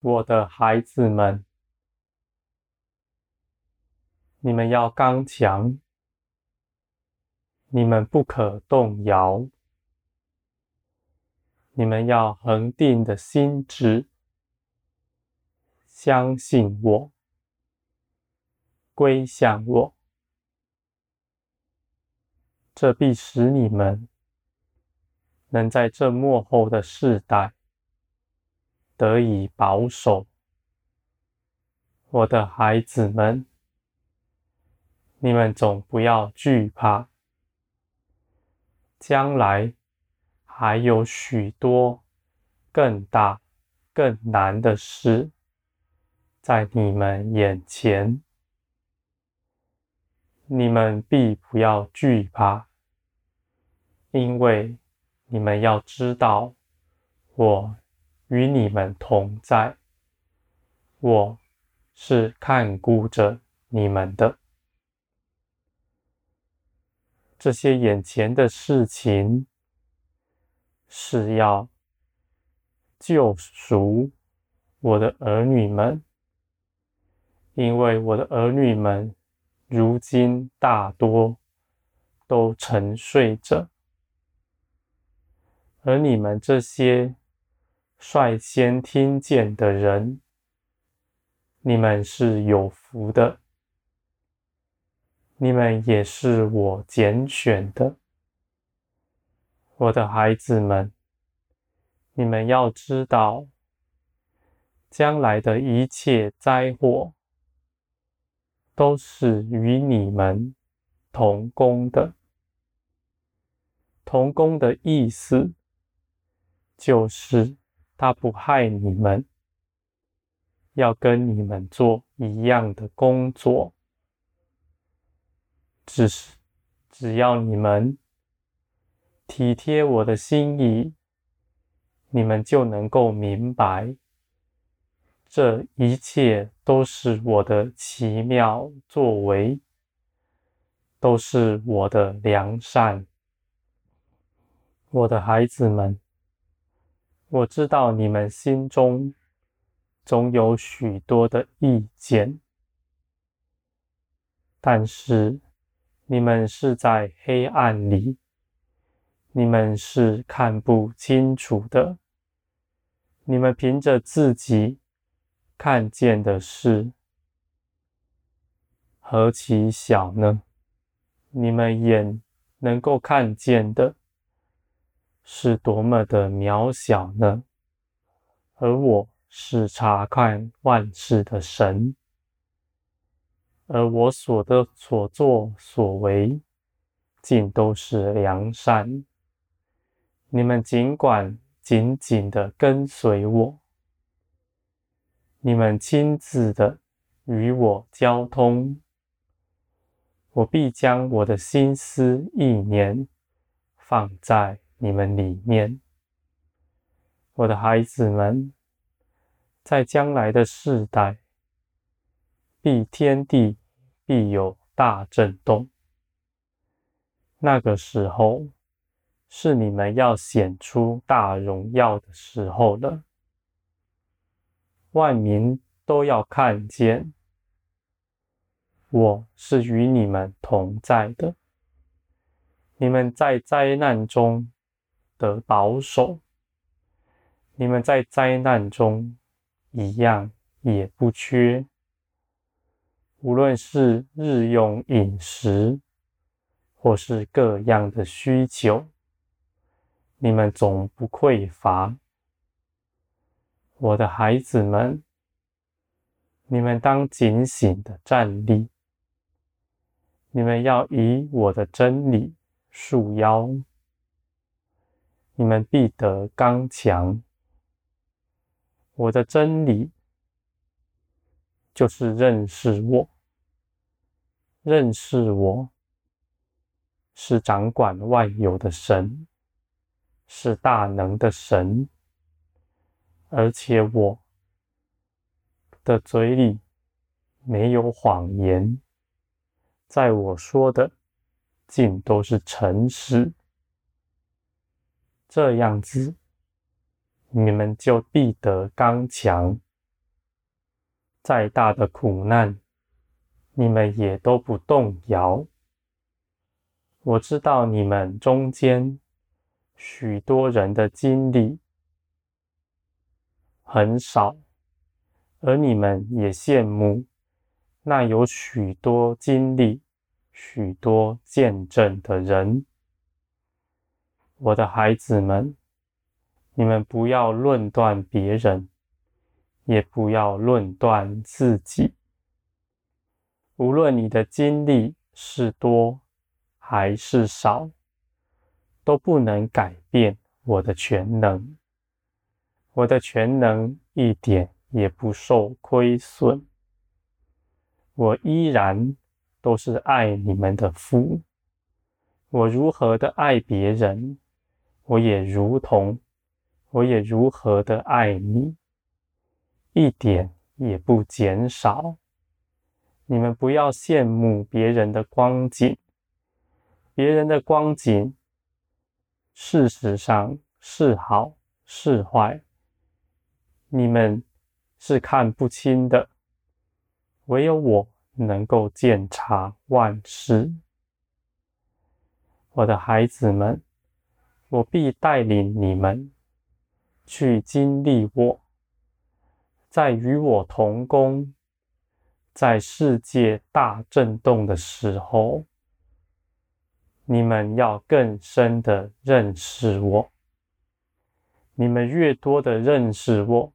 我的孩子们，你们要刚强，你们不可动摇，你们要恒定的心志，相信我，归向我，这必使你们能在这末后的世代得以保守。我的孩子们，你们总不要惧怕，将来还有许多更大、更难的事在你们眼前，你们必不要惧怕，因为你们要知道，我与你们同在，我是看顾着你们的。这些眼前的事情是要救赎我的儿女们，因为我的儿女们如今大多都沉睡着，而你们这些率先听见的人，你们是有福的。你们也是我拣选的，我的孩子们。你们要知道，将来的一切灾祸都是与你们同工的。同工的意思就是，他不害你们，要跟你们做一样的工作。只是，只要你们体贴我的心意，你们就能够明白，这一切都是我的奇妙作为，都是我的良善。我的孩子们，我知道你们心中总有许多的意见，但是，你们是在黑暗里，你们是看不清楚的。你们凭着自己看见的事，何其小呢？你们眼能够看见的，是多么的渺小呢？而我是察看万事的神。而我所的所作所为，尽都是良善。你们尽管紧紧的跟随我，你们亲自的与我交通，我必将我的心思意念放在你们里面。我的孩子们，在将来的世代，必天地。必有大震动，那个时候是你们要显出大荣耀的时候了。万民都要看见，我是与你们同在的。你们在灾难中的保守，你们在灾难中一样也不缺。无论是日用饮食，或是各样的需求，你们总不匮乏。我的孩子们，你们当警醒的站立，你们要以我的真理束腰，你们必得刚强。我的真理。就是认识我，认识我是掌管万有的神，是大能的神，而且我的嘴里没有谎言，在我说的尽都是诚实，这样子你们就必得刚强。再大的苦难，你们也都不动摇。我知道你们中间许多人的经历很少，而你们也羡慕那有许多经历、许多见证的人。我的孩子们，你们不要论断别人，也不要论断自己。无论你的经历是多还是少，都不能改变我的全能。我的全能一点也不受亏损。我依然都是爱你们的父。我如何的爱别人，我也如同，我也如何的爱你。一点也不减少。你们不要羡慕别人的光景，别人的光景，事实上是好是坏，你们是看不清的。唯有我能够鉴察万事。我的孩子们，我必带领你们去经历我。在与我同工，在世界大震动的时候，你们要更深的认识我。你们越多的认识我，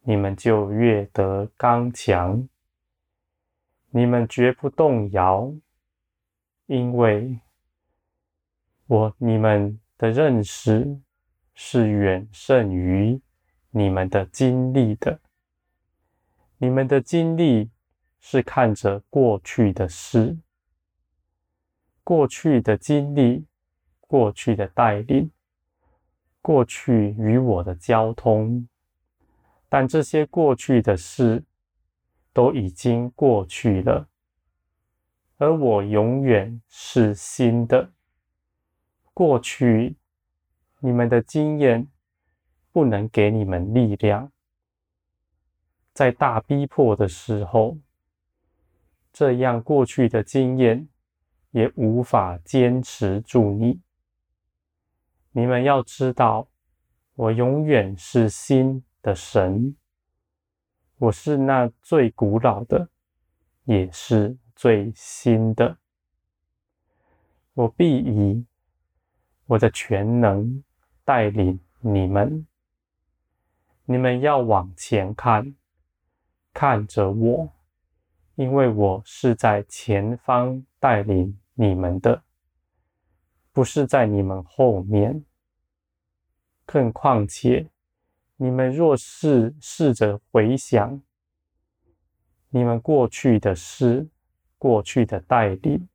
你们就越得刚强。你们绝不动摇，因为我你们的认识是远胜于你们的经历的。你们的经历是看着过去的事，过去的经历，过去的带领，过去与我的交通，但这些过去的事都已经过去了，而我永远是新的。过去你们的经验不能给你们力量。在大逼迫的时候，这样过去的经验也无法坚持住你。你们要知道，我永远是新的神，我是那最古老的，也是最新的。我必以我的全能带领你们。你们要往前看。看着我，因为我是在前方带领你们的，不是在你们后面。更况且，你们若是试着回想你们过去的事、过去的带领，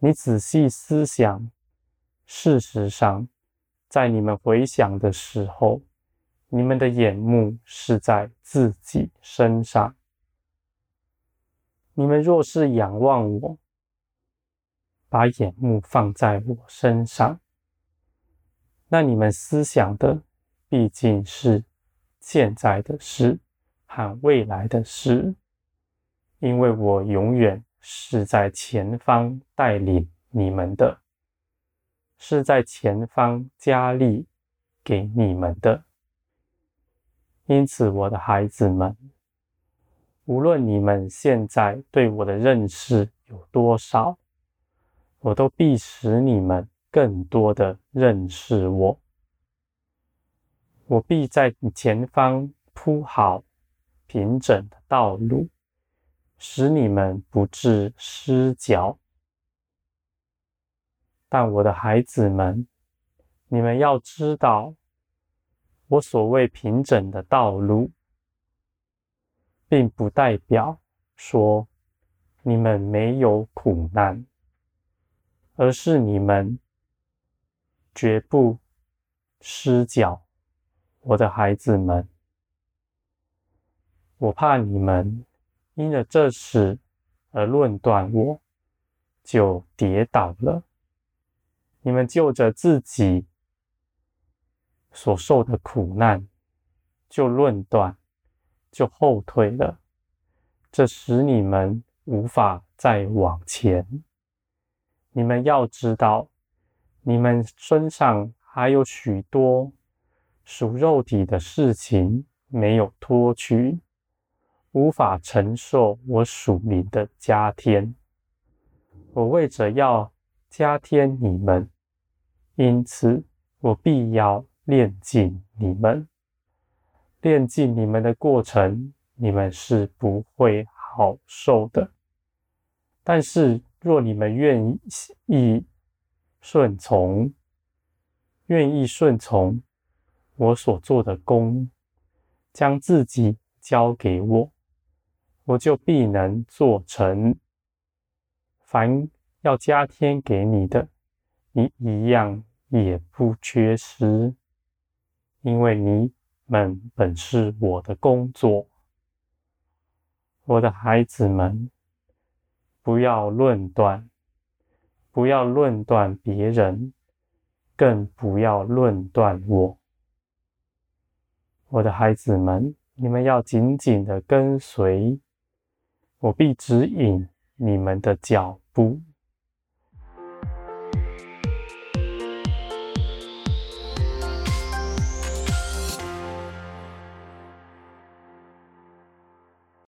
你仔细思想，事实上，在你们回想的时候，你们的眼目是在自己身上。你们若是仰望我，把眼目放在我身上，那你们思想的毕竟是现在的事和未来的事，因为我永远是在前方带领你们的，是在前方加力给你们的。因此，我的孩子们，无论你们现在对我的认识有多少，我都必使你们更多的认识我。我必在前方铺好平整的道路，使你们不致失脚。但我的孩子们，你们要知道。我所谓平整的道路，并不代表说你们没有苦难，而是你们绝不失脚。我的孩子们，我怕你们因了这事而论断我，就跌倒了。你们就着自己。所受的苦难，就论断就后退了，这使你们无法再往前。你们要知道，你们身上还有许多属肉体的事情没有脱去，无法承受我属灵的加添。我为着要加添你们，因此我必要炼尽你们。炼尽你们的过程，你们是不会好受的。但是，若你们愿意顺从，愿意顺从我所做的功，将自己交给我，我就必能做成。凡要加添给你的，你一样也不缺失，因为你们本是我的工作。我的孩子们。不要论断，不要论断别人，更不要论断我。我的孩子们，你们要紧紧的跟随，我必指引你们的脚步。